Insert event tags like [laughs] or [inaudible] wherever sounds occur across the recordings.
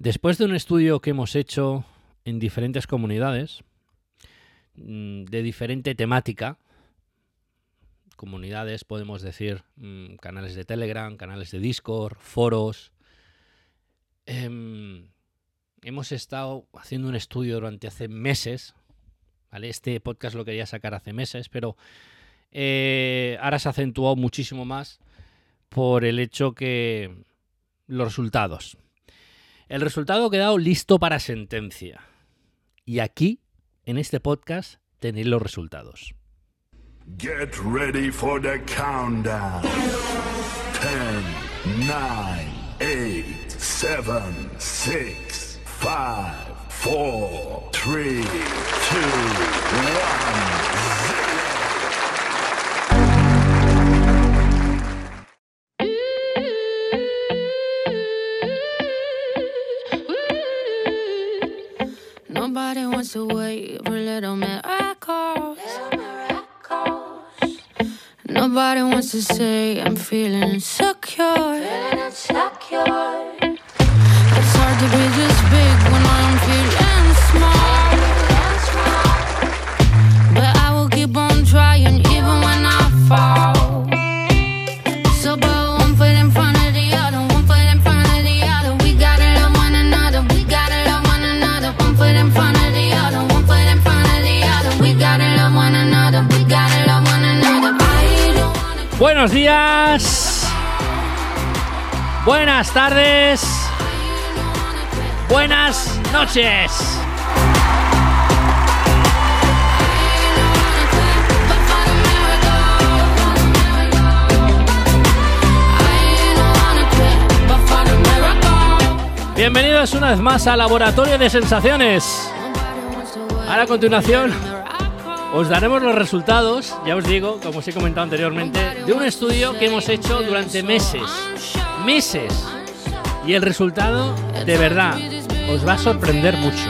Después de un estudio que hemos hecho en diferentes comunidades, mm, de diferente temática, comunidades, podemos decir, mm, canales de Telegram, canales de Discord, foros, em, hemos estado haciendo un estudio durante hace meses. Este podcast lo quería sacar hace meses, pero eh, ahora se ha acentuado muchísimo más por el hecho que los resultados. El resultado ha quedado listo para sentencia. Y aquí, en este podcast, tenéis los resultados. Get ready for the countdown. 10, 9, 8, 7, 6, 5, 4, 3, 2, 1, Wants to wait for little miracles. Nobody wants to say I'm feeling insecure. It's hard to be this Buenos días. Buenas tardes. Buenas noches. Bienvenidos una vez más al Laboratorio de Sensaciones. Ahora a continuación os daremos los resultados, ya os digo, como os he comentado anteriormente, de un estudio que hemos hecho durante meses. Meses. Y el resultado, de verdad, os va a sorprender mucho.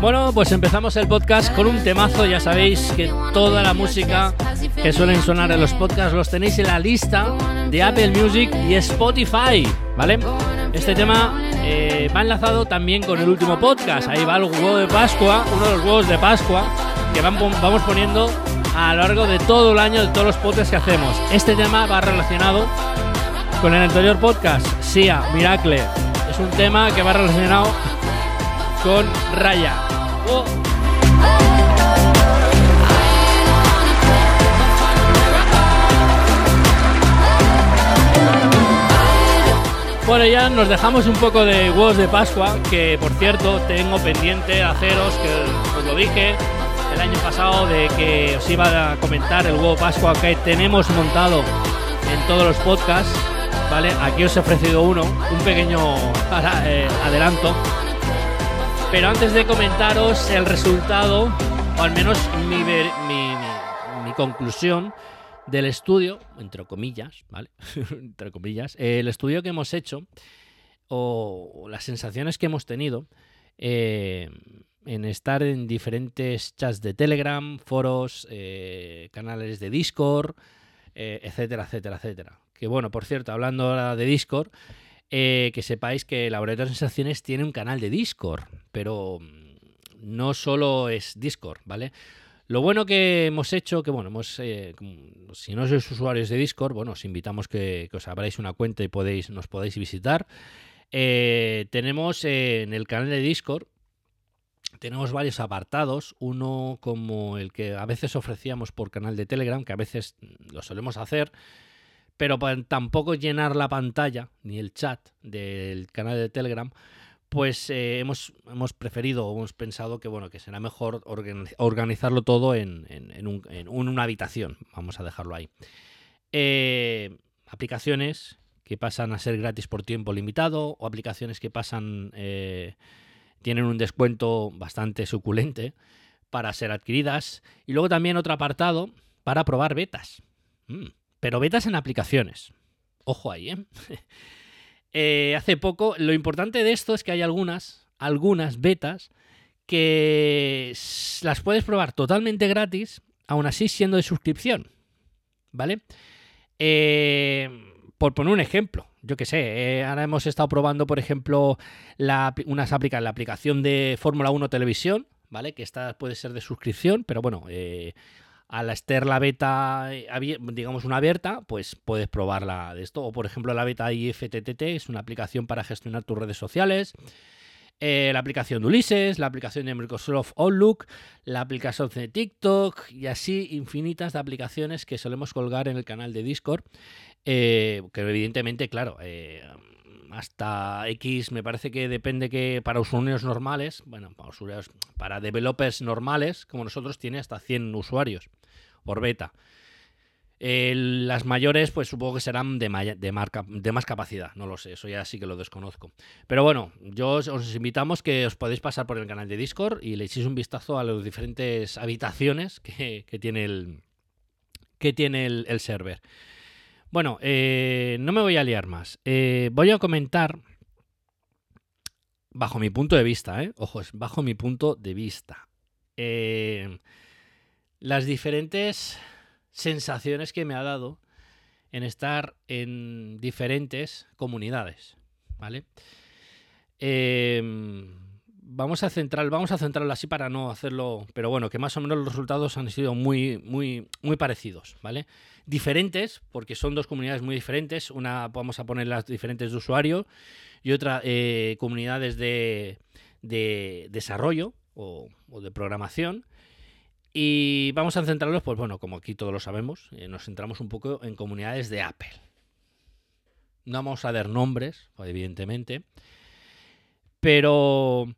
Bueno, pues empezamos el podcast con un temazo. Ya sabéis que toda la música que suelen sonar en los podcasts los tenéis en la lista de Apple Music y Spotify, ¿vale? Este tema eh, va enlazado también con el último podcast. Ahí va el huevo de Pascua, uno de los huevos de Pascua que vamos poniendo a lo largo de todo el año de todos los podcasts que hacemos. Este tema va relacionado con el anterior podcast, Sia, Miracle. Es un tema que va relacionado con Raya. Bueno, ya nos dejamos un poco de huevos de Pascua, que por cierto tengo pendiente haceros, que os lo dije el año pasado, de que os iba a comentar el huevo Pascua que tenemos montado en todos los podcasts, ¿vale? Aquí os he ofrecido uno, un pequeño [laughs] eh, adelanto. Pero antes de comentaros el resultado, o al menos mi, conclusión del estudio, entre comillas, ¿vale? [laughs] entre comillas, el estudio que hemos hecho, o las sensaciones que hemos tenido eh, en estar en diferentes chats de Telegram, foros, eh, canales de Discord, eh, etcétera, etcétera, etcétera. Que bueno, por cierto, hablando ahora de Discord, que sepáis que Laboratorio de Sensaciones tiene un canal de Discord, pero mm, no solo es Discord, ¿vale? Lo bueno que hemos hecho, que bueno, hemos, eh, si no sois usuarios de Discord, bueno, os invitamos que, os abráis una cuenta y podéis, nos podéis visitar. Eh, tenemos eh, en el canal de Discord, tenemos varios apartados, uno como el que a veces ofrecíamos por canal de Telegram, que a veces mm, lo solemos hacer, pero tampoco llenar la pantalla ni el chat del canal de Telegram, pues eh, hemos, hemos preferido o hemos pensado que bueno que será mejor organi- organizarlo todo en, en- en un- en una habitación. Vamos a dejarlo ahí. Eh, aplicaciones que pasan a ser gratis por tiempo limitado o aplicaciones que pasan eh, tienen un descuento bastante suculente para ser adquiridas y luego también otro apartado para probar betas. Mm, pero betas en aplicaciones. Ojo ahí, ¿eh? [laughs] Eh, hace poco, lo importante de esto es que hay algunas, algunas betas que las puedes probar totalmente gratis, aún así siendo de suscripción. ¿Vale? Eh, por poner un ejemplo, yo que sé, eh, ahora hemos estado probando, por ejemplo, la, unas aplica la aplicación de Fórmula 1 Televisión, ¿vale? Que esta puede ser de suscripción, pero bueno, eh, al estar la beta, eh, digamos, una abierta, pues puedes probarla de esto. O, por ejemplo, la beta IFTTT es una aplicación para gestionar tus redes sociales. Eh, la aplicación de Ulises, la aplicación de Microsoft Outlook, la aplicación de TikTok y así infinitas de aplicaciones que solemos colgar en el canal de Discord. eh, que evidentemente, claro, eh, hasta X me parece que depende que para usuarios normales, bueno, para, usuarios, para developers normales como nosotros tiene hasta 100 usuarios por beta. Eh, las mayores, pues supongo que serán de, marca, de más capacidad, no lo sé, eso ya sí que lo desconozco. Pero bueno, yo os, os invitamos que os podéis pasar por el canal de Discord y le echéis un vistazo a las diferentes habitaciones que, tiene el que tiene el, server. Bueno, eh, no me voy a liar más. Eh, voy a comentar bajo mi punto de vista, ¿eh? Ojo, es bajo mi punto de vista. Las diferentes sensaciones que me ha dado en estar en diferentes comunidades, ¿vale? Eh, vamos a centrar, vamos a centrarlo así para no hacerlo, pero bueno, que más o menos los resultados han sido muy, muy, muy parecidos, ¿vale? Diferentes, porque son dos comunidades muy diferentes. Una vamos a poner las diferentes de usuario y otra eh, comunidades de, de desarrollo o de programación. Y vamos a centrarlos, pues bueno, como aquí todos lo sabemos, eh, nos centramos un poco en comunidades de Apple. No vamos a dar nombres, evidentemente, pero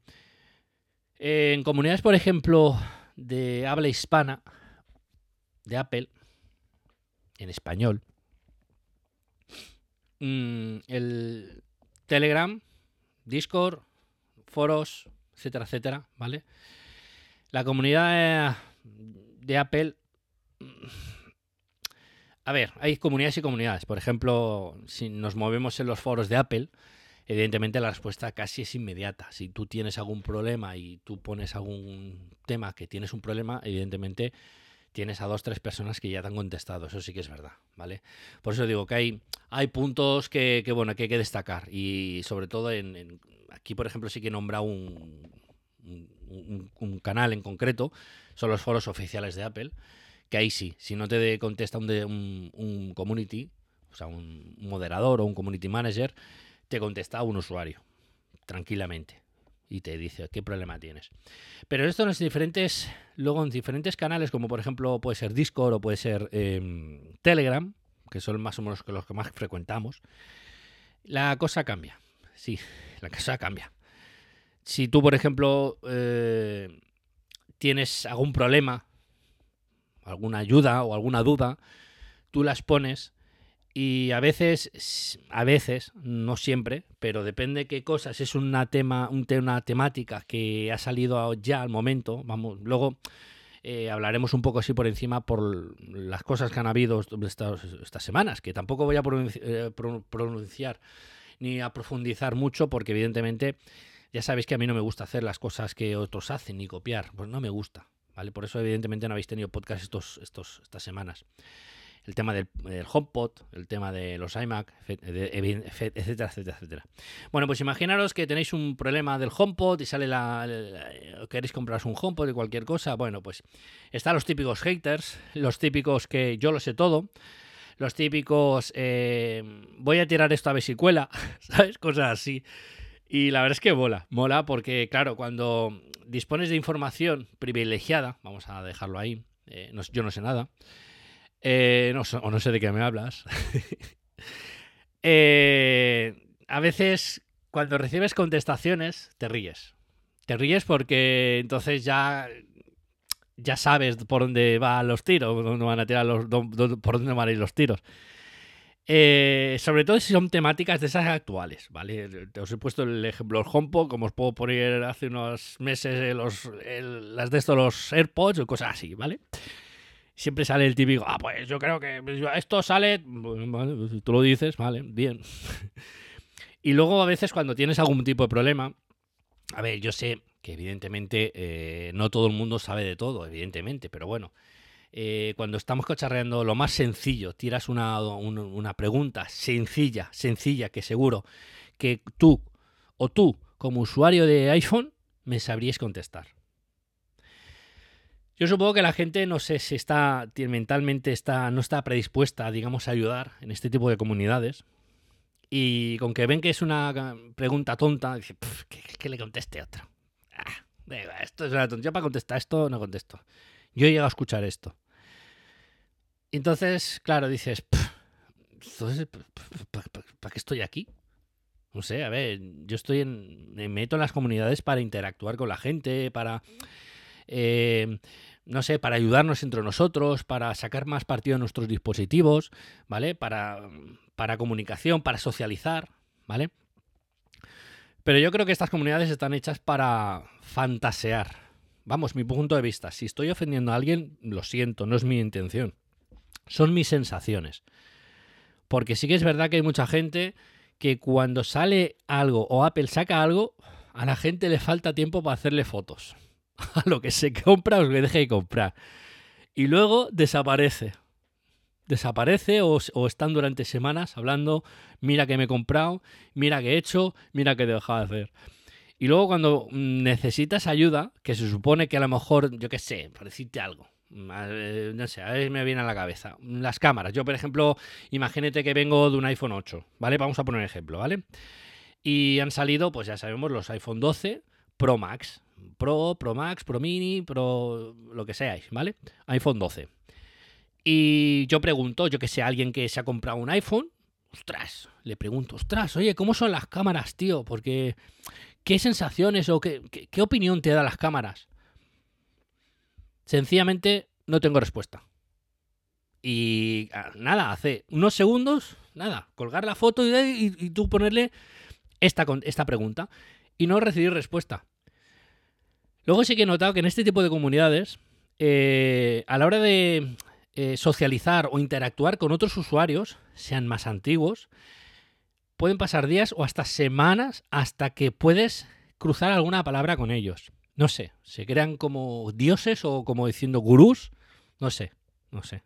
eh, en comunidades, por ejemplo, de habla hispana, de Apple, en español, mm, el Telegram, Discord, foros, etcétera, etcétera, ¿vale? La comunidad de Apple. mm, A ver, hay comunidades y comunidades. Por ejemplo, si nos movemos en los foros de Apple, evidentemente la respuesta casi es inmediata. Si tú tienes algún problema y tú pones algún tema que tienes un problema, evidentemente tienes a dos, tres personas que ya te han contestado. Eso sí que es verdad, ¿vale? Por eso digo que hay, hay puntos que, que, bueno, que hay que destacar. Y sobre todo en, aquí, por ejemplo, sí que nombra un, un, canal en concreto, son los foros oficiales de Apple, que ahí sí, si no te contesta un community, o sea, un moderador o un community manager, te contesta un usuario, tranquilamente. Y te dice qué problema tienes. Pero esto en los diferentes, luego en diferentes canales, como por ejemplo puede ser Discord o puede ser em, Telegram, que son más o menos los que más frecuentamos, la cosa cambia. Sí, la [laughs] cosa cambia. Si tú, por ejemplo, eh, tienes algún problema, alguna ayuda o alguna duda, tú las pones y a veces, a veces, no siempre, pero depende qué cosas, es una tema, un te- una temática que ha salido ya al momento, vamos, luego eh, hablaremos un poco así por encima por las cosas que han habido estas, semanas, que tampoco voy a eh, pro- pronunciar ni a profundizar mucho porque evidentemente ya sabéis que a mí no me gusta hacer las cosas que otros hacen ni copiar, pues no me gusta, ¿vale? Por eso evidentemente no habéis tenido podcast estos, estos, estas semanas. El tema del, del HomePod, el tema de los iMac, etcétera, etcétera, etcétera. Bueno, pues imaginaros que tenéis un problema del HomePod y sale la, la- queréis compraros un HomePod y cualquier cosa, bueno, pues están los típicos haters, los típicos que yo lo sé todo, los típicos eh, voy a tirar esto a ver si cuela, [laughs] ¿sabes? Cosas así. Y la verdad es que mola, mola porque, claro, cuando dispones de información privilegiada, vamos a dejarlo ahí, eh, no- yo no sé nada, eh, no o no sé de qué me hablas, [laughs] Eh, a veces cuando recibes contestaciones te ríes. Te ríes porque entonces ya ya sabes por dónde van los tiros, dónde van a tirar los, dó- dó- por dónde van a ir los tiros. Eh, sobre todo si son temáticas de esas actuales, ¿vale? Os he puesto el ejemplo del HomePod, como os puedo poner hace unos meses eh, los, el- las de estos, los AirPods o cosas así, ¿vale? Siempre sale el típico, ah, pues yo creo que esto sale, pues tú lo dices, vale, bien. [laughs] y luego a veces cuando tienes algún tipo de problema, a ver, yo sé que evidentemente eh, no todo el mundo sabe de todo, evidentemente, pero bueno, eh, cuando estamos cacharreando lo más sencillo, tiras una, un- una pregunta sencilla, sencilla, que seguro que tú o tú como usuario de iPhone me sabríais contestar. Yo supongo que la gente no sé si está mentalmente está no está predispuesta, digamos, a ayudar en este tipo de comunidades. Y con que ven que es una pregunta tonta, dice, "Pf, que, que le conteste otra. Ah, esto es una tontería. Yo para contestar esto no contesto. Yo he llegado a escuchar esto. Entonces, claro, dices, "Pf, entonces, ¿para qué estoy aquí? No sé, a ver, yo estoy en. Me meto en las comunidades para interactuar con la gente, para. eh, no sé, para ayudarnos entre nosotros, para sacar más partido de nuestros dispositivos, ¿vale? Para, para comunicación, para socializar, ¿vale? Pero yo creo que estas comunidades están hechas para fantasear. Vamos, mi punto de vista. Si estoy ofendiendo a alguien, lo siento, no es mi intención. Son mis sensaciones. Porque sí que es verdad que hay mucha gente que cuando sale algo o Apple saca algo, a la gente le falta tiempo para hacerle fotos. [laughs] A lo que se compra o que deje de comprar. Y luego desaparece. Desaparece o, o están durante semanas hablando, mira que me he comprado, mira que he hecho, mira que he dejado de hacer. Y luego cuando mm, necesitas ayuda, que se supone que a lo mejor, yo qué sé, por decirte algo, no sé, a ver me viene a la cabeza. Las cámaras. Yo, por ejemplo, imagínate que vengo de un iPhone 8, ¿vale? Vamos a poner un ejemplo, ¿vale? Y han salido, pues ya sabemos, los iPhone 12 Pro Max. Pro, Pro Max, Pro Mini, Pro lo que seáis, ¿vale? iPhone 12. Y yo pregunto, yo que sé, a alguien que se ha comprado un iPhone, ostras, le pregunto, ostras, oye, ¿cómo son las cámaras, tío? Porque, ¿qué sensaciones o qué, qué, qué opinión te da las cámaras? Sencillamente no tengo respuesta. Y ah, nada, hace unos segundos, nada, colgar la foto y, tú ponerle esta, esta pregunta y no recibir respuesta. Luego sí que he notado que en este tipo de comunidades, eh, a la hora de eh, socializar o interactuar con otros usuarios, sean más antiguos, pueden pasar días o hasta semanas hasta que puedes cruzar alguna palabra con ellos. No sé, se crean como dioses o como diciendo gurús. No sé, no sé.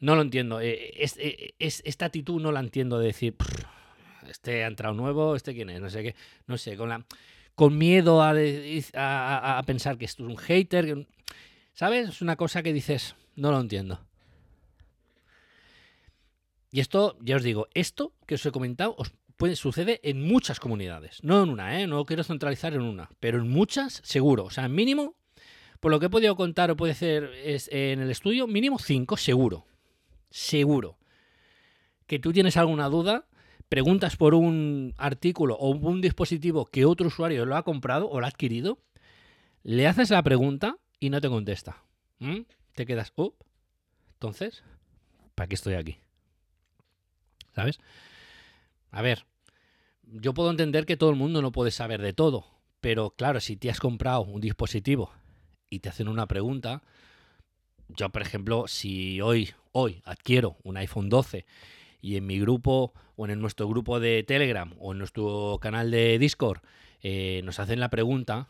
No lo entiendo. Eh, es- eh, es- esta actitud no la entiendo de decir, "Prr, este ha entrado nuevo, este quién es, no sé qué. No sé, con, la, con miedo a, pensar que esto es un hater. ¿Sabes? Es una cosa que dices, no lo entiendo. Y esto, ya os digo, esto que os he comentado os puede, sucede en muchas comunidades. No en una, ¿eh? No quiero centralizar en una, pero en muchas, seguro. O sea, mínimo, por lo que he podido contar o puede ser es, en el estudio, mínimo cinco, seguro. Seguro. Que tú tienes alguna duda, preguntas por un artículo o un dispositivo que otro usuario lo ha comprado o lo ha adquirido, le haces la pregunta y no te contesta. ¿Mm? Te quedas, oh, entonces, ¿para qué estoy aquí? ¿Sabes? A ver, yo puedo entender que todo el mundo no puede saber de todo, pero claro, si te has comprado un dispositivo y te hacen una pregunta, yo por ejemplo, si hoy, hoy adquiero un iPhone 12 y en mi grupo o en nuestro grupo de Telegram o en nuestro canal de Discord eh, nos hacen la pregunta,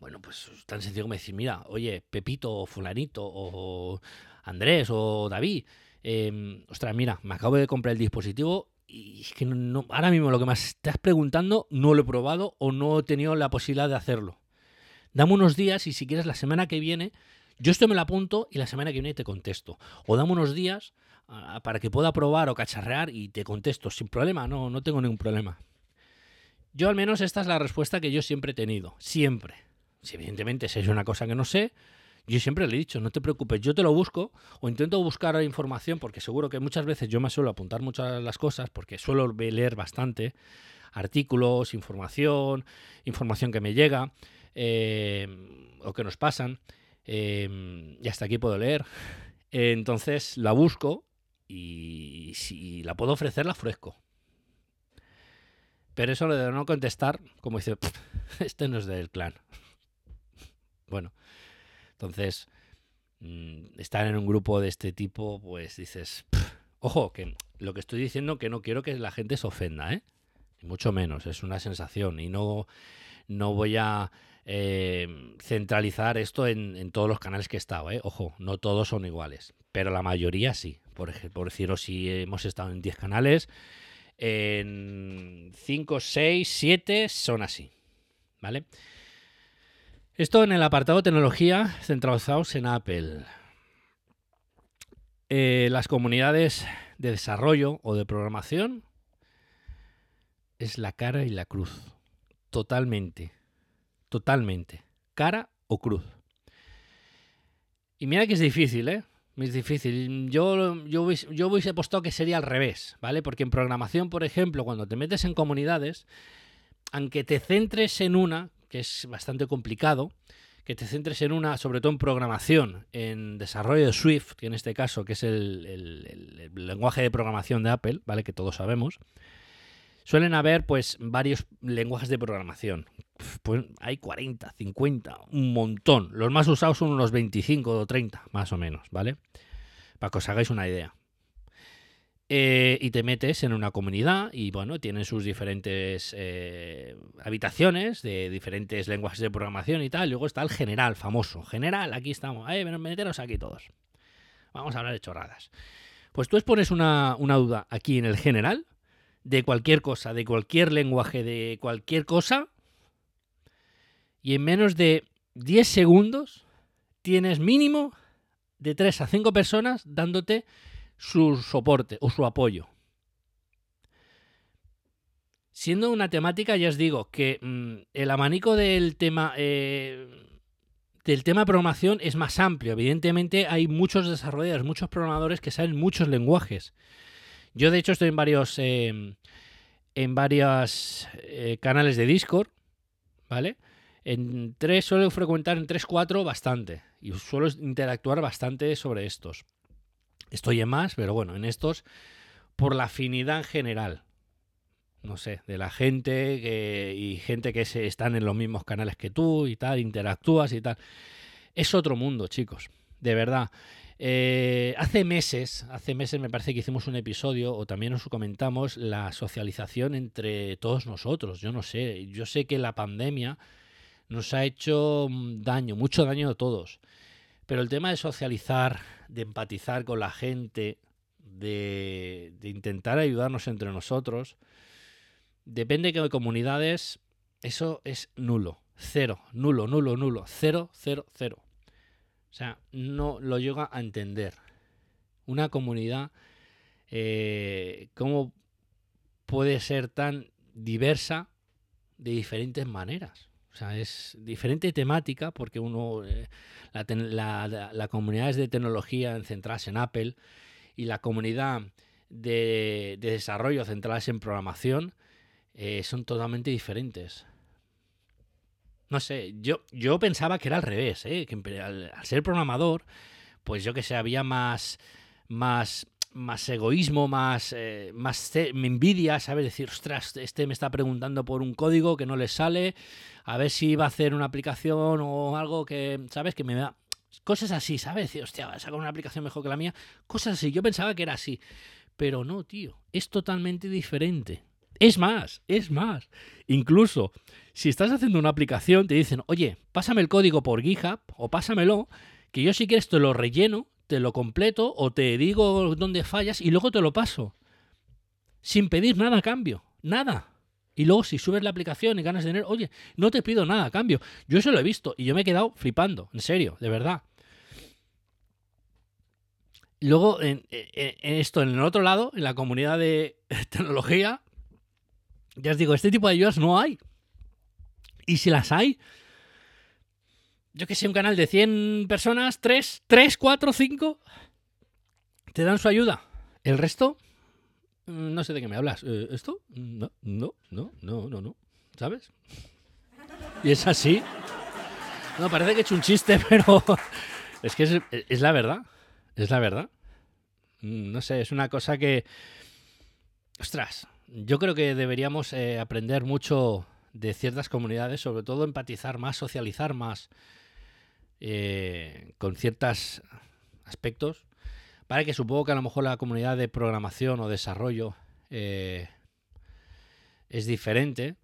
bueno, pues es tan sencillo como decir, mira, oye, Pepito o fulanito o Andrés o David, eh, ostras, mira, me acabo de comprar el dispositivo y es que no, no- ahora mismo lo que me estás preguntando no lo he probado o no he tenido la posibilidad de hacerlo. Dame unos días y si quieres la semana que viene, yo esto me lo apunto y la semana que viene te contesto. O dame unos días para que pueda probar o cacharrear y te contesto sin problema, no, no tengo ningún problema. Yo al menos esta es la respuesta que yo siempre he tenido, siempre. Si evidentemente si es una cosa que no sé, Yo siempre le he dicho, no te preocupes, yo te lo busco o intento buscar información porque seguro que muchas veces yo me suelo apuntar muchas las cosas porque suelo leer bastante artículos, información, información que me llega eh, o que nos pasan eh, y hasta aquí puedo leer. Entonces la busco y si la puedo ofrecer la ofrezco. Pero eso de no contestar, como dice, este no es del clan. [laughs] Bueno, entonces, mm, estar en un grupo de este tipo, pues dices, ojo, que lo que estoy diciendo que no quiero que la gente se ofenda, ¿eh? mucho menos, es una sensación y no, no voy a eh, centralizar esto en, todos los canales que he estado, ¿eh? Ojo, no todos son iguales, pero la mayoría sí. Por, por deciros, si hemos estado en 10 canales, en 5, 6, 7 son así, ¿vale? Esto en el apartado tecnología centralizados en Apple. Eh, las comunidades de desarrollo o de programación es la cara y la cruz. Totalmente. Totalmente. Cara o cruz. Y mira que es difícil, ¿eh? Es difícil. Yo, yo, yo hubiese apostado que sería al revés, ¿vale? Porque en programación, por ejemplo, cuando te metes en comunidades, aunque te centres en una, que es bastante complicado, que te centres en una, sobre todo en programación, en desarrollo de Swift, que en este caso, que es el, lenguaje de programación de Apple, ¿vale? Que todos sabemos. Suelen haber, pues, varios lenguajes de programación. Pues hay 40, 50, un montón. Los más usados son unos 25 o 30, más o menos, ¿vale? Para que os hagáis una idea. Eh, y te metes en una comunidad y bueno, tienen sus diferentes eh, habitaciones de diferentes lenguajes de programación y tal. luego está el general, famoso. General, aquí estamos. Eh, meteros aquí todos. Vamos a hablar de chorradas. Pues tú expones una, una duda aquí en el general de cualquier cosa, de cualquier lenguaje, de cualquier cosa. Y en menos de 10 segundos tienes mínimo de 3 a 5 personas dándote su soporte o su apoyo. Siendo una temática, ya os digo que mm, el abanico del tema eh, del tema programación es más amplio. Evidentemente hay muchos desarrolladores, muchos programadores que saben muchos lenguajes. Yo de hecho estoy en varios em, en varios eh, canales de Discord, ¿vale? En tres suelo frecuentar en 3, 4 bastante. Y suelo interactuar bastante sobre estos. Estoy en más, pero bueno, en estos por la afinidad en general. No sé, de la gente y gente que se, están en los mismos canales que tú y tal, interactúas y tal. Es otro mundo, chicos. De verdad. Eh, hace meses, hace meses me parece que hicimos un episodio o también nos comentamos la socialización entre todos nosotros. Yo no sé, yo sé que la pandemia nos ha hecho mm, daño, mucho daño a todos. Pero el tema de socializar, de empatizar con la gente, de, intentar ayudarnos entre nosotros, depende de comunidades, eso es nulo. Cero, nulo, nulo, nulo. Cero, cero, cero. O sea, no lo llega a entender. Una comunidad, eh, ¿cómo puede ser tan diversa de diferentes maneras? O sea, es diferente temática porque uno, eh, la, comunidad es de tecnología centradas en Apple y la comunidad de, desarrollo centradas en programación eh, son totalmente diferentes. No sé, yo, yo pensaba que era al revés, ¿eh? que al, ser programador, pues yo que sé, había más, más más egoísmo, más, eh, más me envidia, ¿sabes? Decir, ostras, este me está preguntando por un código que no le sale, a ver si va a hacer una aplicación o algo que, ¿sabes? Que me da... Cosas así, ¿sabes? Decir, hostia, va a sacar una aplicación mejor que la mía. Cosas así, yo pensaba que era así. Pero no, tío, es totalmente diferente. Es más, es más. Incluso, si estás haciendo una aplicación, te dicen, oye, pásame el código por GitHub o pásamelo, que yo si quieres te lo relleno te lo completo o te digo dónde fallas y luego te lo paso. Sin pedir nada a cambio. Nada. Y luego si subes la aplicación y ganas dinero, oye, no te pido nada a cambio. Yo eso lo he visto y yo me he quedado flipando, en serio, de verdad. Luego, en, esto, en el otro lado, en la comunidad de [laughs] tecnología, ya os digo, este tipo de ayudas no hay. Y si las hay, yo que sé, un canal de 100 personas, 3, 3, 4, 5, te dan su ayuda. El resto, mm, no sé de qué me hablas. Eh, ¿Esto? No, no, no, no, no, no. ¿Sabes? Y es así. No, parece que he hecho un chiste, [laughs] pero es que es, es la verdad. Es la verdad. Mm, No sé, es una cosa que... Ostras, yo creo que deberíamos eh, aprender mucho de ciertas comunidades, sobre todo empatizar más, socializar más eh, con ciertos aspectos. Para que supongo que a lo mejor la comunidad de programación o desarrollo eh, es diferente.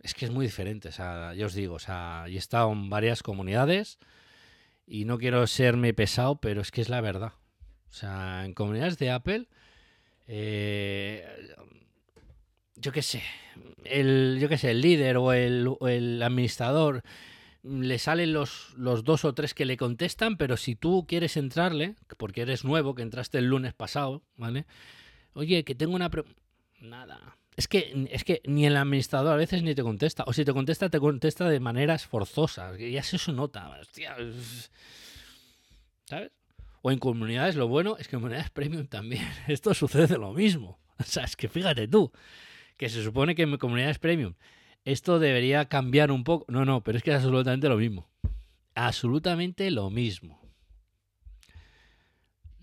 Es que es muy diferente, o sea, ya os digo, o sea, he estado en varias comunidades y no quiero serme pesado, pero es que es la verdad. O sea, en comunidades de Apple, eh, yo qué sé, el, yo qué sé, el líder o el, o el administrador le salen los, los dos o tres que le contestan, pero si tú quieres entrarle, porque eres nuevo, que entraste el lunes pasado, ¿vale? Oye, que tengo una... Nada. Es que, es que ni el administrador a veces ni te contesta. O si te contesta, te contesta de maneras forzosas. Ya se eso nota. Hostia, es- ¿Sabes? O en comunidades, lo bueno es que en comunidades premium también. [laughs] Esto sucede lo mismo. O sea, es que fíjate tú, que se supone que en comunidades premium esto debería cambiar un poco. No, no, pero es que es absolutamente lo mismo. Absolutamente lo mismo.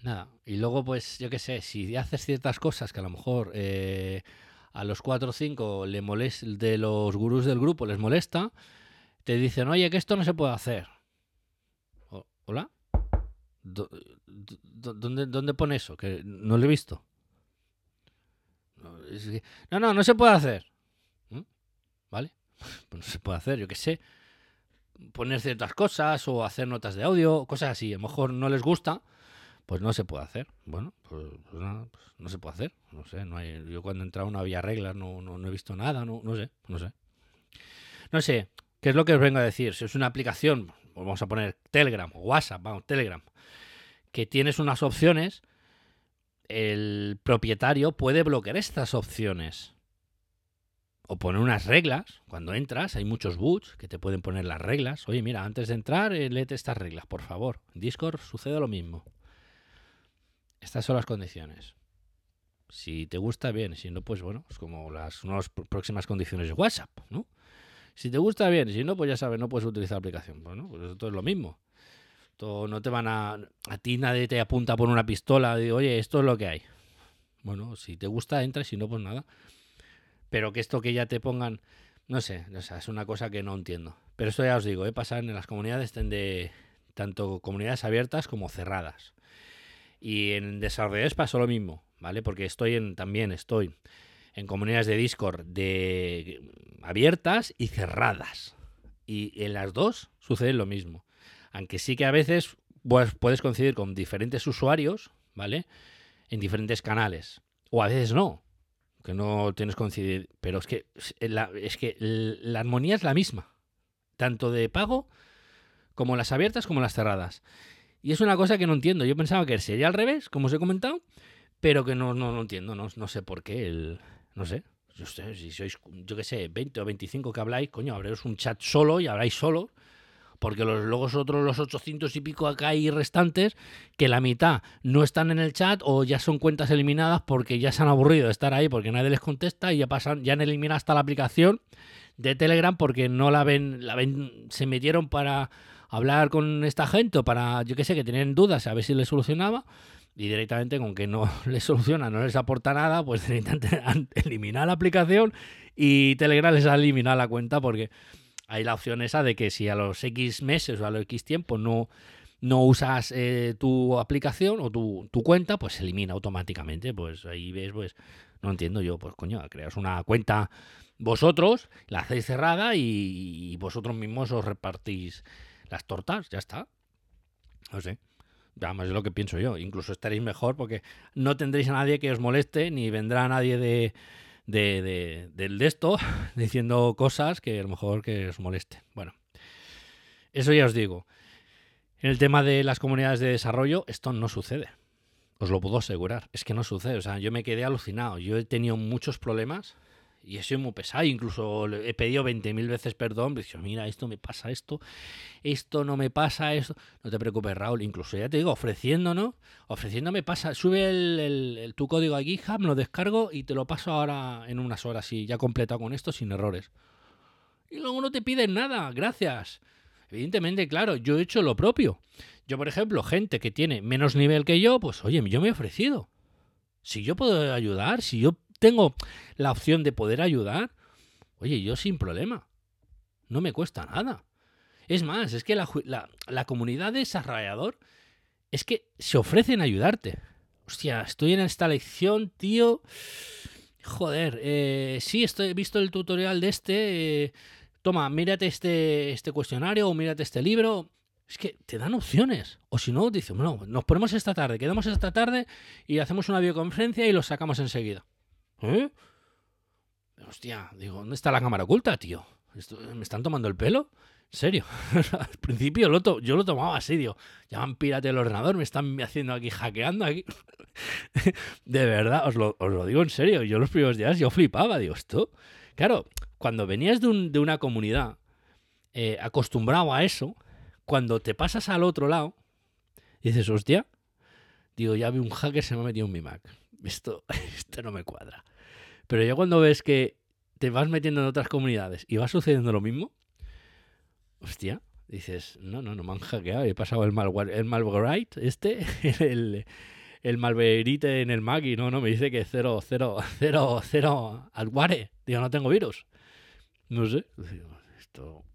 Nada. Y luego, pues, yo qué sé, si haces ciertas cosas que a lo mejor eh, a los 4 o 5 le de los gurús del grupo les molesta, te dicen, oye, que esto no se puede hacer. ¿Hola? ¿Dónde, ¿Dónde pone eso? Que no lo he visto. No, no, no se puede hacer. ¿Vale? [laughs] Pues no se puede hacer, yo qué sé. Poner ciertas cosas o hacer notas de audio, cosas así. A lo mejor no les gusta, pues no se puede hacer. Bueno, pues, pues nada, pues no se puede hacer. No sé, no hay, yo cuando he entrado no había reglas, no, no, no he visto nada, no, no sé, no sé. No sé, ¿qué es lo que os vengo a decir? Si es una aplicación, pues vamos a poner Telegram o WhatsApp, vamos, Telegram, que tienes unas opciones, el propietario puede bloquear estas opciones. O poner unas reglas. Cuando entras, hay muchos boots que te pueden poner las reglas. Oye, mira, antes de entrar, eh, léete estas reglas, por favor. En Discord sucede lo mismo. Estas son las condiciones. Si te gusta, bien. Si no, pues bueno, es como las nuevas pr- próximas condiciones de WhatsApp, ¿no? Si te gusta, bien. Si no, pues ya sabes, no puedes utilizar la aplicación. Bueno, pues esto es lo mismo. No te van a... A ti nadie te apunta por una pistola y oye, esto es lo que hay. Bueno, si te gusta, entra. Si no, pues nada. Pero que esto que ya te pongan... No sé, o sea, es una cosa que no entiendo. Pero esto ya os digo, he pasado en las comunidades de tanto comunidades abiertas como cerradas. Y en desarrolladores pasó lo mismo, ¿vale? Porque estoy en, también estoy en comunidades de Discord de abiertas y cerradas. Y en las dos sucede lo mismo. Aunque sí que a veces pues, puedes coincidir con diferentes usuarios, ¿vale? En diferentes canales. O a veces no. Que no tienes coincidir. Pero es que la, es que la armonía es la misma. Tanto de pago como las abiertas como las cerradas. Y es una cosa que no entiendo. Yo pensaba que sería al revés, como os he comentado, pero que no, no, no entiendo. No, no sé por qué. El, no sé. Yo si sois, yo qué sé, 20 o 25 que habláis, coño, abréis un chat solo y habláis solo. Porque los, luego otros, los 800 y pico acá y restantes, que la mitad no están en el chat o ya son cuentas eliminadas porque ya se han aburrido de estar ahí porque nadie les contesta y ya pasan, ya han eliminado hasta la aplicación de Telegram porque no la ven, la ven, se metieron para hablar con esta gente o para, yo qué sé, que tenían dudas a ver si les solucionaba y directamente con que no [laughs] les soluciona, no les aporta nada, pues [laughs] directamente han eliminado la aplicación y Telegram les ha eliminado la cuenta porque hay la opción esa de que si a los X meses o a los X tiempo no, no usas eh, tu aplicación o tu, tu, cuenta, pues se elimina automáticamente. Pues ahí ves, pues no entiendo yo, pues coño, creas una cuenta vosotros, la hacéis cerrada y, vosotros mismos os repartís las tortas, ya está. No sé. Además es lo que pienso yo. Incluso estaréis mejor porque no tendréis a nadie que os moleste, ni vendrá nadie de, de, de, de esto [laughs] diciendo cosas que a lo mejor que os moleste. Bueno, eso ya os digo. En el tema de las comunidades de desarrollo, esto no sucede. Os lo puedo asegurar. Es que no sucede. O sea, yo me quedé alucinado. Yo he tenido muchos problemas y soy muy pesado, incluso he pedido 20.000 veces perdón, dicho, mira, esto me pasa esto, esto no me pasa esto, no te preocupes Raúl, incluso ya te digo, ofreciéndonos, ofreciéndome pasa, sube el, tu código a GitHub, lo descargo y te lo paso ahora en unas horas y ya completado con esto sin errores. Y luego no te piden nada, gracias. Evidentemente, claro, yo he hecho lo propio. Yo, por ejemplo, gente que tiene menos nivel que yo, pues oye, yo me he ofrecido. Si yo puedo ayudar, si yo tengo la opción de poder ayudar, oye, yo sin problema. No me cuesta nada. Es más, es que la, la- comunidad de desarrollador es que se ofrecen a ayudarte. Hostia, estoy en esta lección, tío. Joder, eh, sí, estoy, he visto el tutorial de este. eh, toma, mírate este, este cuestionario o mírate este libro. Es que te dan opciones. O si no, dicen, bueno, nos ponemos esta tarde, quedamos esta tarde y hacemos una videoconferencia y lo sacamos enseguida. ¿Eh? Hostia, digo, ¿dónde está la cámara oculta, tío? ¿Me están tomando el pelo? ¿En serio? [laughs] Al principio lo yo lo tomaba así, digo, llaman pírate el ordenador, me están haciendo aquí, hackeando aquí. [laughs] de verdad, os lo, os lo digo en serio, yo los primeros días yo flipaba, digo, esto... Claro, cuando venías de, un- de una comunidad eh, acostumbrado a eso, cuando te pasas al otro lado, dices, hostia, digo, ya vi un hacker se me ha metido en mi Mac. Esto, [laughs] esto no me cuadra. Pero ya cuando ves que te vas metiendo en otras comunidades y va sucediendo lo mismo, hostia, dices, no, no, no me han hackeado, he pasado el malware, el malwareite este, [laughs] el, el malverite en el Mac y no, no, me dice que cero, cero, cero, cero adware. Digo, no tengo virus. No sé, esto...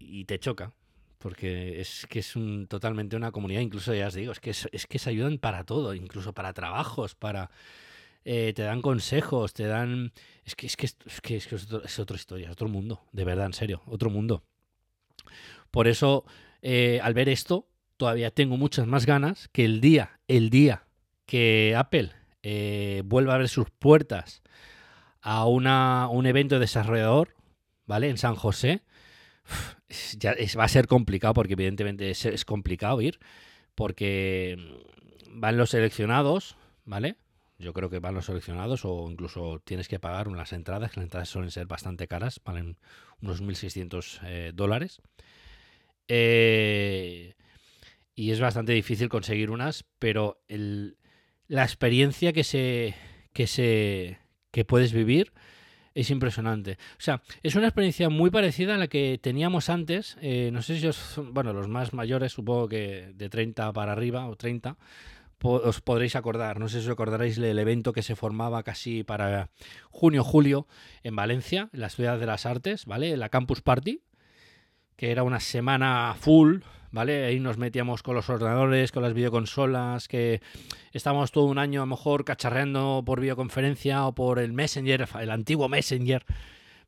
Y te choca, porque es que es un, totalmente una comunidad, incluso ya os digo, es que, es, es que se ayudan para todo, incluso para trabajos, para... eh, te dan consejos, te dan... Es que es, que, es, que, es, otro- es otra historia, es otro mundo, de verdad, en serio, otro mundo. Por eso, eh, al ver esto, todavía tengo muchas más ganas que el día, el día que Apple eh, vuelva a abrir sus puertas a una, un evento de desarrollador, ¿vale? En San José, ya va a ser complicado porque evidentemente es, complicado ir porque van los seleccionados, ¿vale? Yo creo que van los seleccionados o incluso tienes que pagar unas entradas, que las entradas suelen ser bastante caras, valen unos 1.600 eh, dólares. Eh, y es bastante difícil conseguir unas, pero el- la experiencia que se, que se que puedes vivir es impresionante. O sea, es una experiencia muy parecida a la que teníamos antes. eh, no sé si os, bueno, los más mayores, supongo que de 30 para arriba o 30, po- os podréis acordar. No sé si os acordaréis del evento que se formaba casi para junio-julio en Valencia, en la Ciudad de las Artes, ¿vale? La Campus Party, que era una semana full, ¿vale? Ahí nos metíamos con los ordenadores, con las videoconsolas, que estábamos todo un año a lo mejor cacharreando por videoconferencia o por el Messenger, el antiguo Messenger,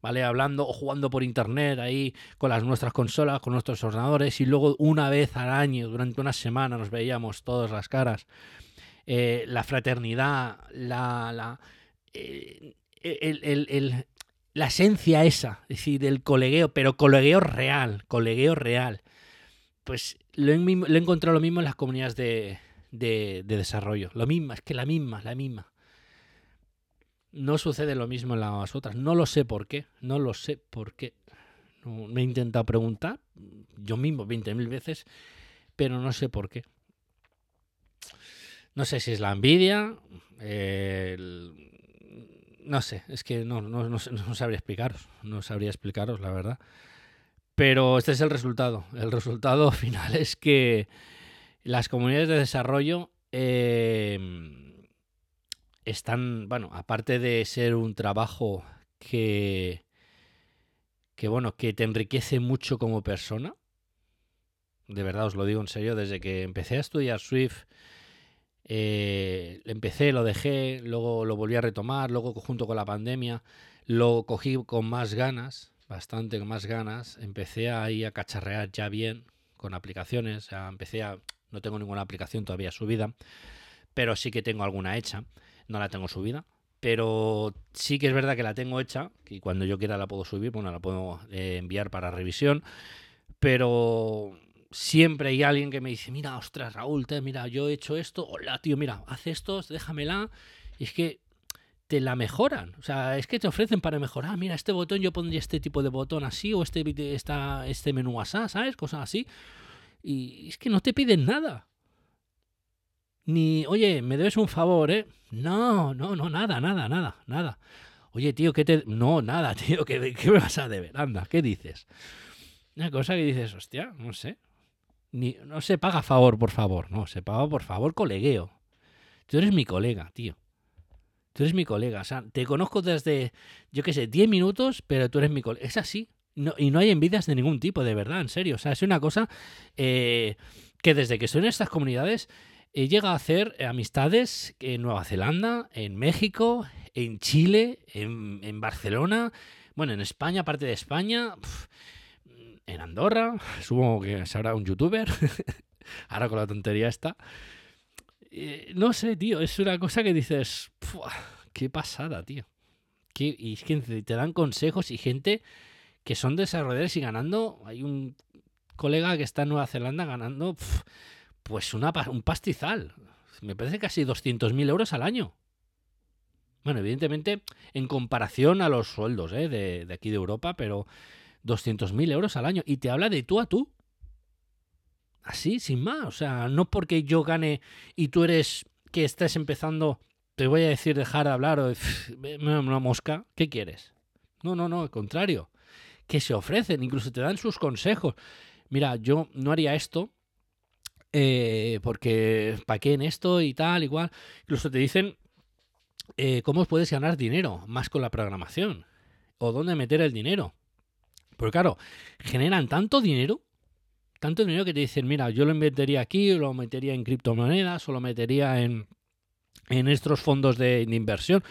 ¿vale? Hablando o jugando por internet ahí con las nuestras consolas, con nuestros ordenadores y luego una vez al año, durante una semana, nos veíamos todas las caras. Eh, la fraternidad, la... la eh, el, el- el- la esencia esa, es decir, del colegueo, pero colegueo real, colegueo real. Pues lo he, lo he encontrado lo mismo en las comunidades de, de- de desarrollo. Lo mismo, es que la misma, la misma. No sucede lo mismo en las otras. No lo sé por qué. No lo sé por qué. No- me he intentado preguntar yo mismo 20.000 veces, pero no sé por qué. No sé si es la envidia, no sé, es que no, no, no sabría explicaros, no sabría explicaros la verdad. Pero este es el resultado. El resultado [laughs] final es que las comunidades de desarrollo eh, están, bueno, aparte de ser un trabajo que, que, bueno, que te enriquece mucho como persona, de verdad os lo digo en serio, desde que empecé a estudiar Swift, eh, empecé, lo dejé, luego lo volví a retomar, luego junto con la pandemia lo cogí con más ganas, bastante con más ganas, empecé ahí a cacharrear ya bien con aplicaciones, ya empecé a, no tengo ninguna aplicación todavía subida, pero sí que tengo alguna hecha, no la tengo subida, pero sí que es verdad que la tengo hecha y cuando yo quiera la puedo subir, bueno, la puedo eh, enviar para revisión, pero siempre hay alguien que me dice, mira, ostras, Raúl, te, mira, yo he hecho esto, hola, tío, mira, haz esto, déjamela. Y es que te la mejoran. O sea, es que te ofrecen para mejorar. "Ah, Mira, este botón yo pondría este tipo de botón así o este, esta, este menú así, ¿sabes? Cosas así. Y es que no te piden nada. Ni, oye, me debes un favor, ¿eh? No, no, no, nada, nada, nada, nada. Oye, tío, ¿qué te...? No, nada, [laughs] tío, ¿qué, qué me vas a deber? Anda, ¿qué dices? Una cosa que dices, hostia, no sé. Ni, no se paga favor, por favor. No, se paga por favor colegueo. Tú eres mi colega, tío. Tú eres mi colega. O sea, te conozco desde, yo qué sé, 10 minutos, pero tú eres mi colega. Es así. Y no hay envidias de ningún tipo, de verdad, en serio. O sea, es una cosa eh, que desde que estoy en estas comunidades he llegado a hacer eh, amistades en Nueva Zelanda, en México, en Chile, en, en Barcelona, bueno, en España, aparte de España, en Andorra, [laughs] supongo que será un youtuber, [laughs] ahora con la tontería esta. Eh, no sé, tío, es una cosa que dices, "Pua, qué pasada, tío. Qué- y es que te dan consejos y gente que son desarrolladores y ganando. Hay un colega que está en Nueva Zelanda ganando, pf, pues una, un pastizal. Me parece casi 200.000 euros al año. Bueno, evidentemente, en comparación a los sueldos ¿eh? de, aquí de Europa, pero 200.000 euros al año. Y te habla de tú a tú. Así, sin más. O sea, no porque yo gane y tú eres que estés empezando, te voy a decir dejar de hablar o "Pff, [laughs] me- me- una mosca. ¿Qué quieres? No, no, no, al contrario. Que se ofrecen, incluso te dan sus consejos. Mira, yo no haría esto eh, porque ¿para qué en esto y tal, igual? Incluso te dicen eh, cómo puedes ganar dinero más con la programación o dónde meter el dinero. Porque claro, generan tanto dinero, tanto dinero que te dicen, mira, yo lo invertiría aquí, lo metería en criptomonedas o lo metería en, en estos fondos de inversión.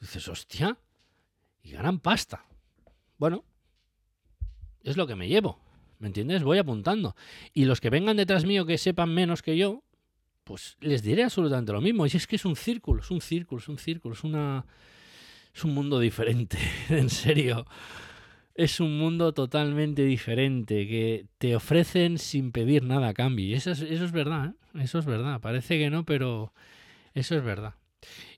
Dices, hostia, y ganan pasta. Bueno, es lo que me llevo. ¿Me entiendes? Voy apuntando. Y los que vengan detrás mío que sepan menos que yo, pues les diré absolutamente lo mismo. Y es que es un círculo, es un círculo, es un círculo, es una. Es un mundo diferente, [laughs] en serio. Es un mundo totalmente diferente que te ofrecen sin pedir nada a cambio. Y eso es, eso es verdad, ¿eh? Eso es verdad. Parece que no, pero eso es verdad.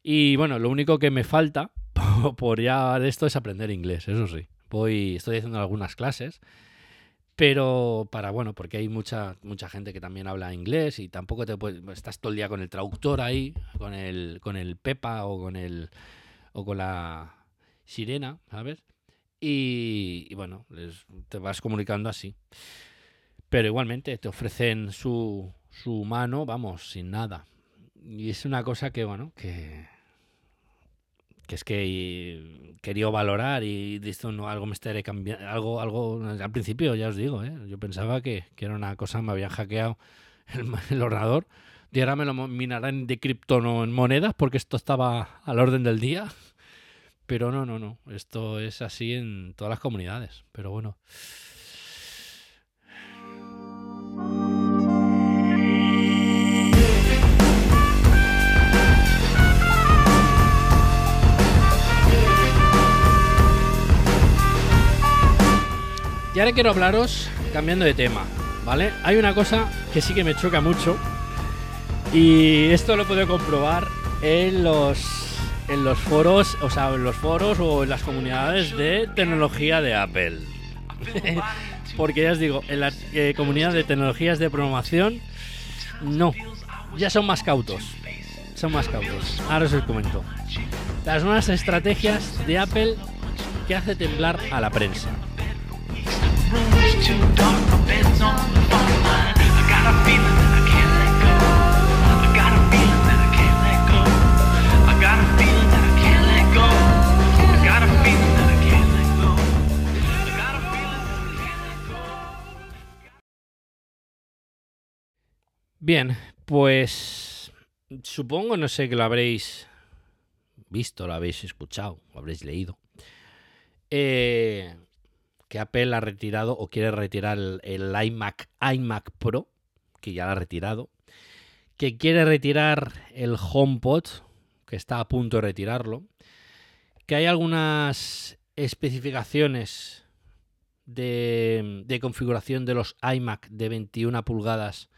Y bueno, lo único que me falta [laughs] por ya esto es aprender inglés, eso sí. Voy, estoy haciendo algunas clases, pero para bueno, porque hay mucha mucha gente que también habla inglés y tampoco te puedes, estás todo el día con el traductor ahí, con el con el Pepa o con el o con la sirena, ¿sabes? Y, bueno, te vas comunicando así. Pero igualmente te ofrecen su, su mano, vamos, sin nada. Y es una cosa que, bueno, que, que es que quería valorar y esto no, algo me estaré cambiando. Algo, algo, al principio ya os digo, ¿eh? yo pensaba que, que era una cosa, me habían hackeado [laughs] el, el ordenador. Y ahora me lo minarán de cripto no en monedas porque esto estaba al orden del día. Pero no, no, no. Esto es así en todas las comunidades. Pero bueno. Y ahora quiero hablaros, cambiando de tema, ¿vale? Hay una cosa que sí que me choca mucho. Y esto lo he podido comprobar en los, en los foros, o sea, en los foros o en las comunidades de tecnología de Apple. [laughs] Porque ya os digo, en la eh, comunidad de tecnologías de programación, no. Ya son más cautos. Son más cautos. Ahora os comento. Las nuevas estrategias de Apple que hace temblar a la prensa. Bien, pues supongo, no sé que lo habréis visto, lo habéis escuchado, lo habréis leído. Eh, que Apple ha retirado o quiere retirar el, iMac, iMac Pro, que ya lo ha retirado. Que quiere retirar el HomePod, que está a punto de retirarlo. Que hay algunas especificaciones de, de configuración de los iMac de 21 pulgadas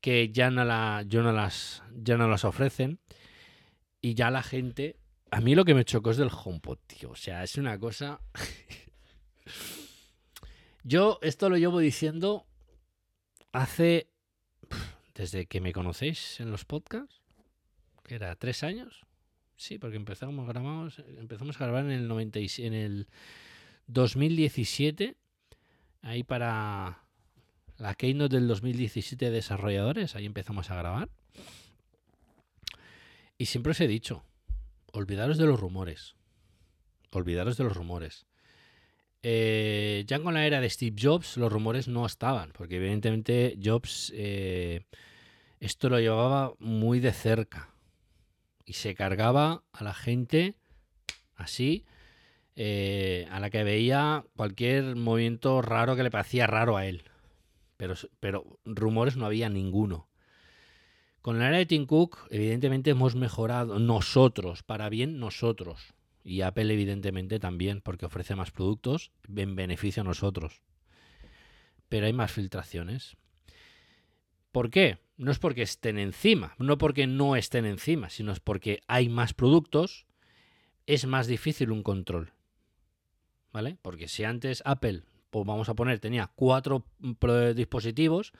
que ya no, la, no las, ya no las ofrecen y ya la gente a mí lo que me chocó es del HomePod, tío. O sea, es una cosa. [laughs] Yo esto lo llevo diciendo hace. Desde que me conocéis en los podcasts, que era tres años. Sí, porque empezamos, grabamos, empezamos a grabar en el 96, en el 2017. Ahí para la Keynote del 2017 de desarrolladores. Ahí empezamos a grabar. Y siempre os he dicho, olvidaros de los rumores. Olvidaros de los rumores. Eh, ya con la era de Steve Jobs, los rumores no estaban, porque evidentemente Jobs eh, esto lo llevaba muy de cerca y se cargaba a la gente así, eh, a la que veía cualquier movimiento raro que le parecía raro a él. Pero, pero rumores no había ninguno. Con la era de Tim Cook, evidentemente hemos mejorado nosotros, para bien nosotros. Y Apple, evidentemente, también, porque ofrece más productos en beneficio a nosotros. Pero hay más filtraciones. ¿Por qué? No es porque estén encima, no porque no estén encima, sino es porque hay más productos, es más difícil un control. ¿Vale? Porque si antes Apple, pues vamos a poner, tenía cuatro pro- dispositivos,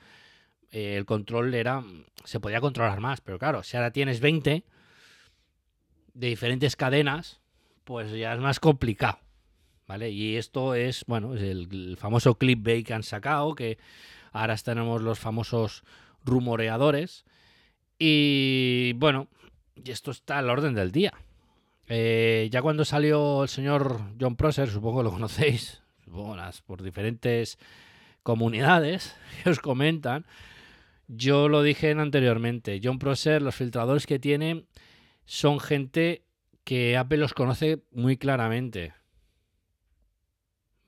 eh, el control era. se podía controlar más, pero claro, si ahora tienes 20 de diferentes cadenas, pues ya es más complicado. ¿Vale? Y esto es, bueno, es el, el famoso clickbait que han sacado, que ahora tenemos los famosos rumoreadores. Y bueno, y esto está al orden del día. Eh, ya cuando salió el señor John Prosser, supongo que lo conocéis, supongo las, por diferentes comunidades [laughs] que os comentan, yo lo dije anteriormente, John Prosser, los filtradores que tiene son gente que Apple los conoce muy claramente.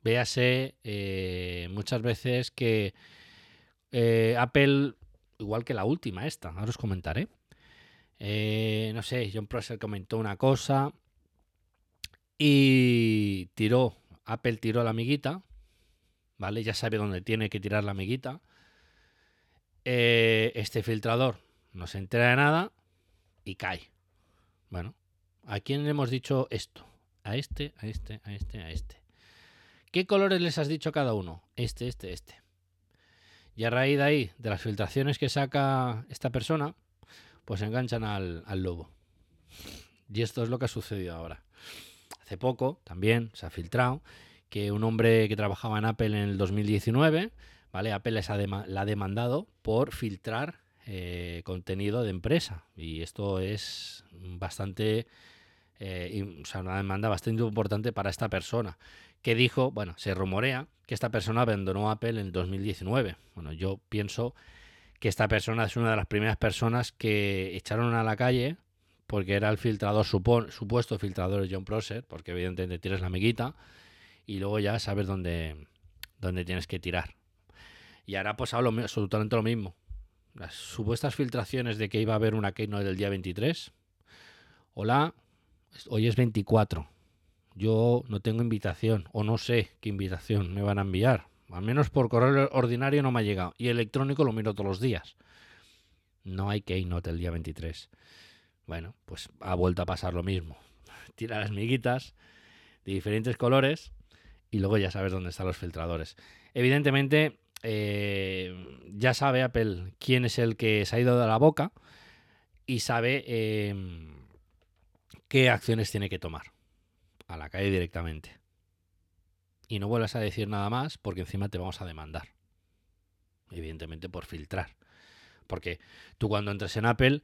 Véase eh, muchas veces que eh, Apple, igual que la última esta, ahora os comentaré. Eh, no sé, John Prosser comentó una cosa y tiró, Apple tiró la amiguita, ¿vale? Ya sabe dónde tiene que tirar la amiguita. Este filtrador no se entera de nada y cae. Bueno, ¿a quién le hemos dicho esto? A este, a este, a este, a este. ¿Qué colores les has dicho a cada uno? Este, este, este. Y a raíz de ahí, de las filtraciones que saca esta persona, pues enganchan al, lobo. Y esto es lo que ha sucedido ahora. Hace poco también se ha filtrado que un hombre que trabajaba en Apple en el 2019, ¿vale? Apple la ha demandado por filtrar eh, contenido de empresa. Y esto es bastante, eh, sea, una demanda bastante importante para esta persona. Que dijo, bueno, se rumorea que esta persona abandonó Apple en el 2019. Bueno, yo pienso que esta persona es una de las primeras personas que echaron a la calle porque era el filtrador, supon- supuesto filtrador de John Prosser, porque evidentemente tienes la amiguita y luego ya sabes dónde, dónde tienes que tirar. Y ahora pues hablo mi- absolutamente lo mismo. Las supuestas filtraciones de que iba a haber una keynote del día 23. Hola, hoy es 24. Yo no tengo invitación o no sé qué invitación me van a enviar. Al menos por correo ordinario no me ha llegado. Y electrónico lo miro todos los días. No hay keynote el día 23. Bueno, pues ha vuelto a pasar lo mismo. [laughs] Tira las miguitas de diferentes colores y luego ya sabes dónde están los filtradores. Evidentemente, eh, ya sabe Apple quién es el que se ha ido de la boca y sabe eh, qué acciones tiene que tomar. A la calle directamente. Y no vuelvas a decir nada más porque encima te vamos a demandar. Evidentemente por filtrar. Porque tú cuando entres en Apple,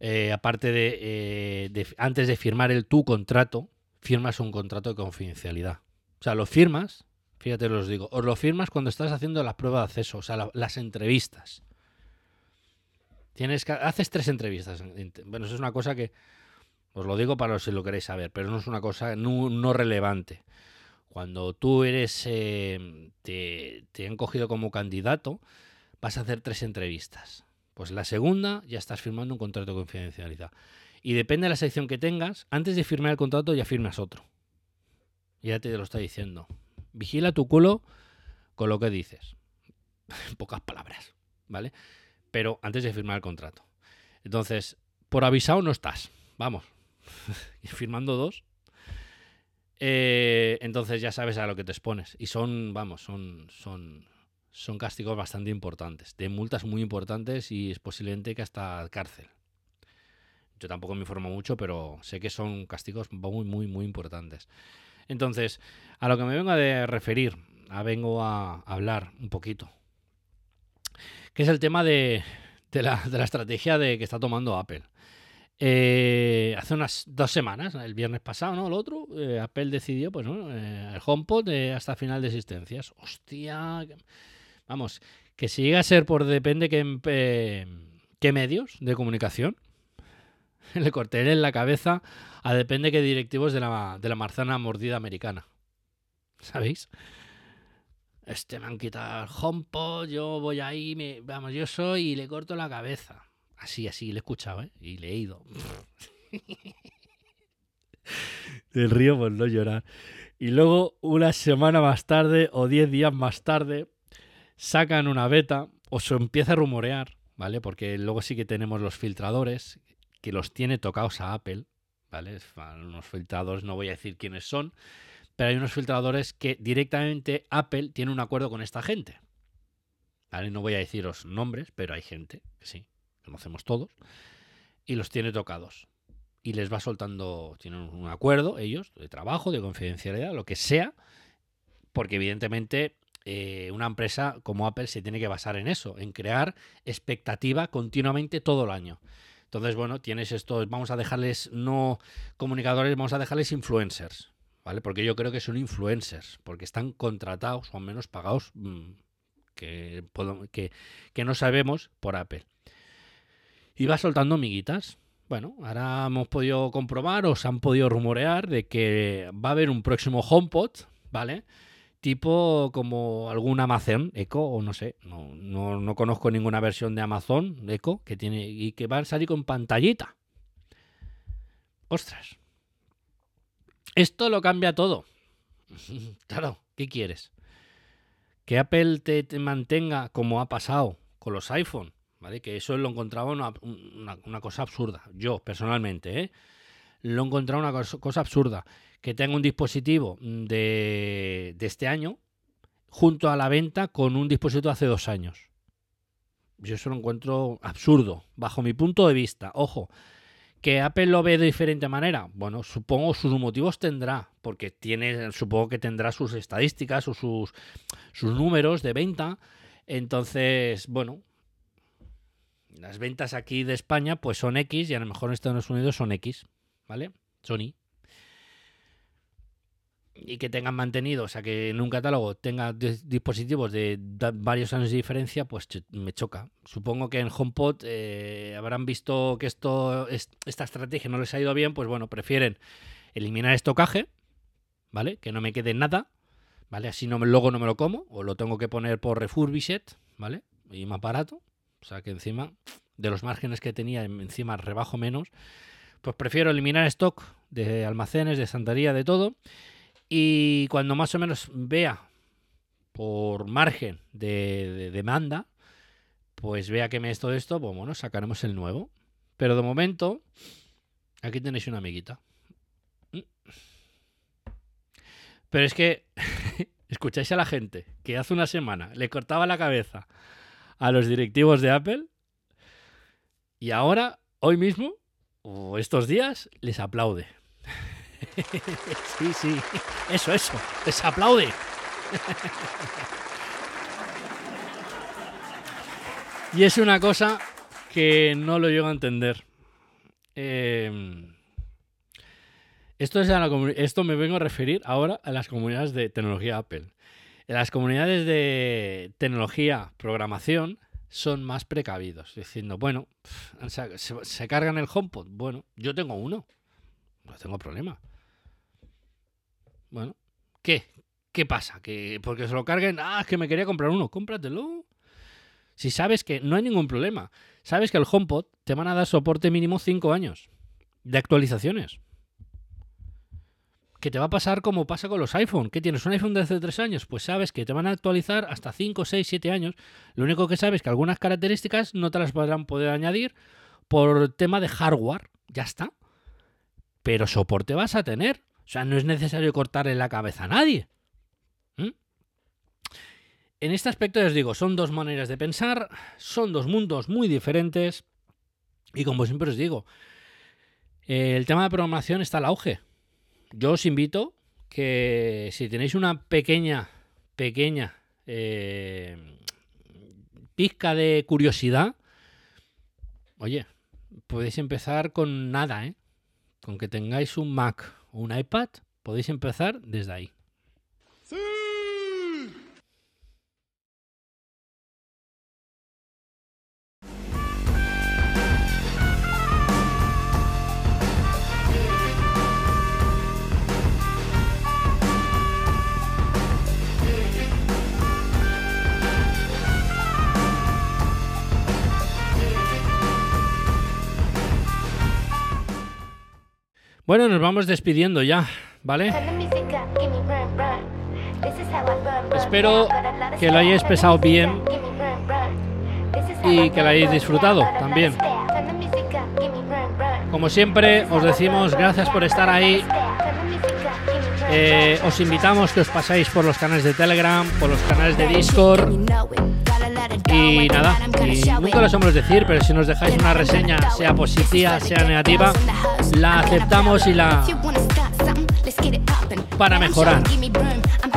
eh, aparte de, eh, de- antes de firmar el tu contrato, firmas un contrato de confidencialidad. O sea, lo firmas, fíjate, os digo, os lo firmas cuando estás haciendo la prueba de acceso, o sea, la- las entrevistas. Tienes que, haces tres entrevistas. Bueno, eso es una cosa que os lo digo para si lo queréis saber, pero no es una cosa no, no relevante. Cuando tú eres, eh, te, te han cogido como candidato, vas a hacer tres entrevistas. Pues la segunda ya estás firmando un contrato de confidencialidad. Y depende de la sección que tengas, antes de firmar el contrato ya firmas otro. Ya te lo está diciendo. Vigila tu culo con lo que dices. En [laughs] pocas palabras, ¿vale? Pero antes de firmar el contrato. Entonces, por avisado no estás. Vamos, [laughs] firmando dos. Eh, entonces ya sabes a lo que te expones. Y son, vamos, son, son, son castigos bastante importantes, de multas muy importantes y es posiblemente que hasta cárcel. Yo tampoco me informo mucho, pero sé que son castigos muy, muy, muy importantes. Entonces, a lo que me vengo a referir, a vengo a hablar un poquito, que es el tema de, de, la, de la estrategia de que está tomando Apple. Eh, hace unas dos semanas, el viernes pasado, ¿no? El otro, eh, Apple decidió, pues, ¿no? Eh, el HomePod hasta final de existencias. Hostia. Vamos, que si llega a ser por depende qué, qué medios de comunicación, [laughs] le corté en la cabeza a depende qué directivos de la, de la marzana mordida americana. ¿Sabéis? Este me han quitado el HomePod, yo voy ahí, me, vamos, yo soy y le corto la cabeza. Así, así, le he escuchado, ¿eh? Y le he ido. [laughs] El río por no llorar. Y luego, una semana más tarde o diez días más tarde, sacan una beta o se empieza a rumorear, ¿vale? Porque luego sí que tenemos los filtradores, que los tiene tocados a Apple, ¿vale? Unos filtradores, no voy a decir quiénes son, pero hay unos filtradores que directamente Apple tiene un acuerdo con esta gente. ¿Vale? No voy a deciros nombres, pero hay gente que sí conocemos todos, y los tiene tocados. Y les va soltando, tienen un acuerdo ellos, de trabajo, de confidencialidad, lo que sea, porque evidentemente eh, una empresa como Apple se tiene que basar en eso, en crear expectativa continuamente todo el año. Entonces, bueno, tienes esto, vamos a dejarles no comunicadores, vamos a dejarles influencers, ¿vale? Porque yo creo que son influencers, porque están contratados o al menos pagados mm, que, que, que no sabemos por Apple y va soltando miguitas. Bueno, ahora hemos podido comprobar o se han podido rumorear de que va a haber un próximo HomePod, ¿vale? Tipo como algún Amazon Echo o no sé, no, no, no conozco ninguna versión de Amazon Echo que tiene y que va a salir con pantallita. Ostras. Esto lo cambia todo. [laughs] claro, ¿qué quieres? Que Apple te, te mantenga como ha pasado con los iPhone que eso lo encontraba una, una, cosa absurda. Yo, personalmente, ¿eh? Lo he encontrado una cosa, absurda. Que tenga un dispositivo de, de este año junto a la venta con un dispositivo hace dos años. Yo eso lo encuentro absurdo, bajo mi punto de vista. Ojo, que Apple lo ve de diferente manera. Bueno, supongo sus motivos tendrá, porque tiene, supongo que tendrá sus estadísticas o sus, sus números de venta. Entonces, bueno, las ventas aquí de España pues son X y a lo mejor en Estados Unidos son X, ¿vale? Sony. Y que tengan mantenido, o sea, que en un catálogo tenga dispositivos de varios años de diferencia, pues me choca. Supongo que en HomePod eh, habrán visto que esto, esta estrategia no les ha ido bien, pues bueno, prefieren eliminar estocaje, ¿vale? Que no me quede nada, ¿vale? Así no, luego no me lo como, o lo tengo que poner por refurbished, ¿vale? Y más barato. O sea que encima de los márgenes que tenía, encima rebajo menos. Pues prefiero eliminar stock de almacenes, de santaría, de todo. Y cuando más o menos vea por margen de, demanda, pues vea que me es todo esto, pues bueno, sacaremos el nuevo. Pero de momento, aquí tenéis una amiguita. Mm. Pero es que [laughs] escucháis a la gente que hace una semana le cortaba la cabeza a los directivos de Apple y ahora, hoy mismo, o estos días, les aplaude. [laughs] sí, sí, eso, eso, les aplaude. y es una cosa que no lo llego a entender. Em, esto, es esto me vengo a referir ahora a las comunidades de tecnología Apple. Las comunidades de tecnología, programación, son más precavidos, diciendo, bueno, se, cargan el HomePod. Bueno, yo tengo uno, no tengo problema. Bueno, ¿qué? ¿Qué pasa? ¿Que porque se lo carguen? Ah, es que me quería comprar uno, cómpratelo. Si sabes que no hay ningún problema, sabes que el HomePod te van a dar soporte mínimo 5 años de actualizaciones que te va a pasar como pasa con los iPhone. ¿Qué tienes? ¿Un iPhone de hace 3 años? Pues sabes que te van a actualizar hasta 5, 6, 7 años. Lo único que sabes es que algunas características no te las podrán poder añadir por tema de hardware. Ya está. pero soporte vas a tener. O sea, no es necesario cortarle la cabeza a nadie. ¿Mm? En este aspecto ya os digo, son dos maneras de pensar, son dos mundos muy diferentes y como siempre os digo, el tema de programación está al auge. Yo os invito que si tenéis una pequeña, pequeña eh, pizca de curiosidad, oye, podéis empezar con nada, ¿eh? Con que tengáis un Mac o un iPad, podéis empezar desde ahí. Bueno, nos vamos despidiendo ya, ¿vale? Espero que lo hayáis pesado bien y que lo hayáis disfrutado también. Como siempre, os decimos gracias por estar ahí. Eh, os invitamos que os pasáis por los canales de Telegram, por los canales de Discord. Y nada, y nunca lo sabemos decir, pero si nos dejáis una reseña, sea positiva, sea negativa, la aceptamos y la para mejorar.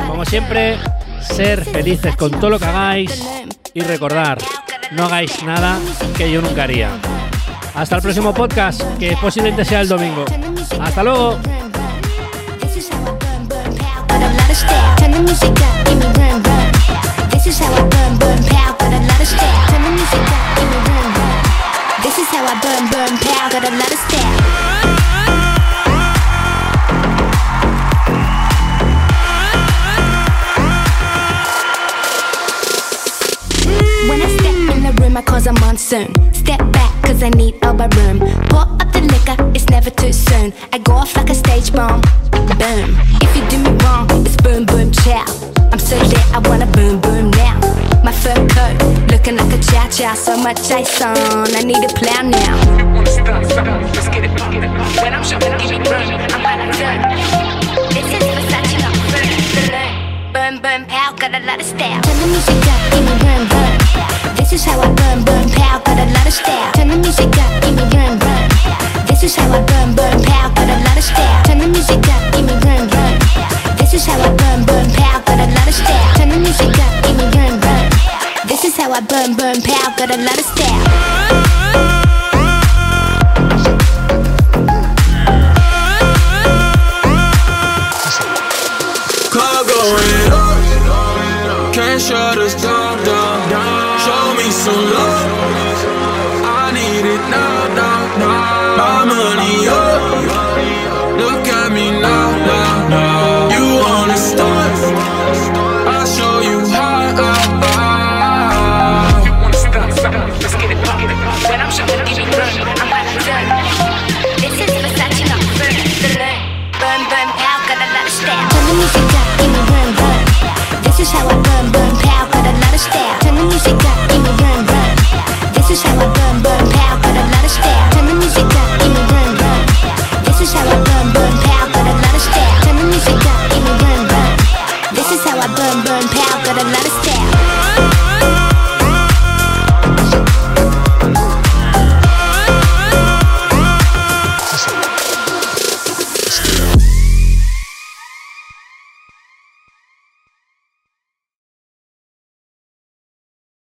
Como siempre, ser felices con todo lo que hagáis y recordar, no hagáis nada que yo nunca haría. Hasta el próximo podcast, que posiblemente sea el domingo. Hasta luego. This is how I burn, burn, got a lot of style. Turn the music up, me run, run. This is how I burn, burn, pow, got a lot of style. When I step in the room, I cause a monsoon. Step back, cause I need elbow room. Pour up the liquor, it's never too soon. I go off like a stage bomb. Boom. If you do me wrong, it's boom, boom, chow. I'm so lit, I wanna boom, boom now. My fur coat, looking like a cha cha, So much ice on, I need a plan now. When I'm shooting, give me run. I'm gonna turn. This is Versace, not Burn. Burn, burn, pow, got a lot of style. Turn the music up, give me run, run. This is how I burn, burn, pow, got a lot of style.